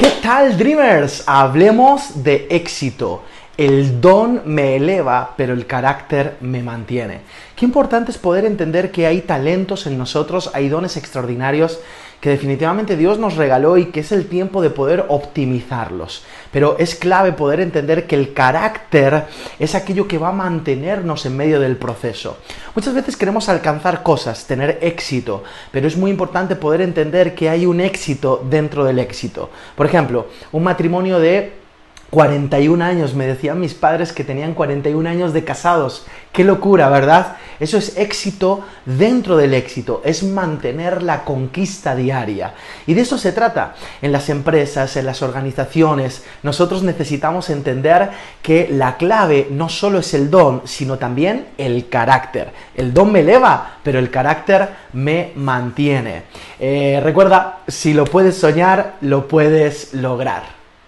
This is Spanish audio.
¿Qué tal, Dreamers? Hablemos de éxito. El don me eleva, pero el carácter me mantiene. Qué importante es poder entender que hay talentos en nosotros, hay dones extraordinarios que definitivamente Dios nos regaló y que es el tiempo de poder optimizarlos. Pero es clave poder entender que el carácter es aquello que va a mantenernos en medio del proceso. Muchas veces queremos alcanzar cosas, tener éxito, pero es muy importante poder entender que hay un éxito dentro del éxito. Por ejemplo, un matrimonio de 41 años, me decían mis padres que tenían 41 años de casados. Qué locura, ¿verdad? Eso es éxito dentro del éxito, es mantener la conquista diaria. Y de eso se trata. En las empresas, en las organizaciones, nosotros necesitamos entender que la clave no solo es el don, sino también el carácter. El don me eleva, pero el carácter me mantiene. Eh, recuerda, si lo puedes soñar, lo puedes lograr.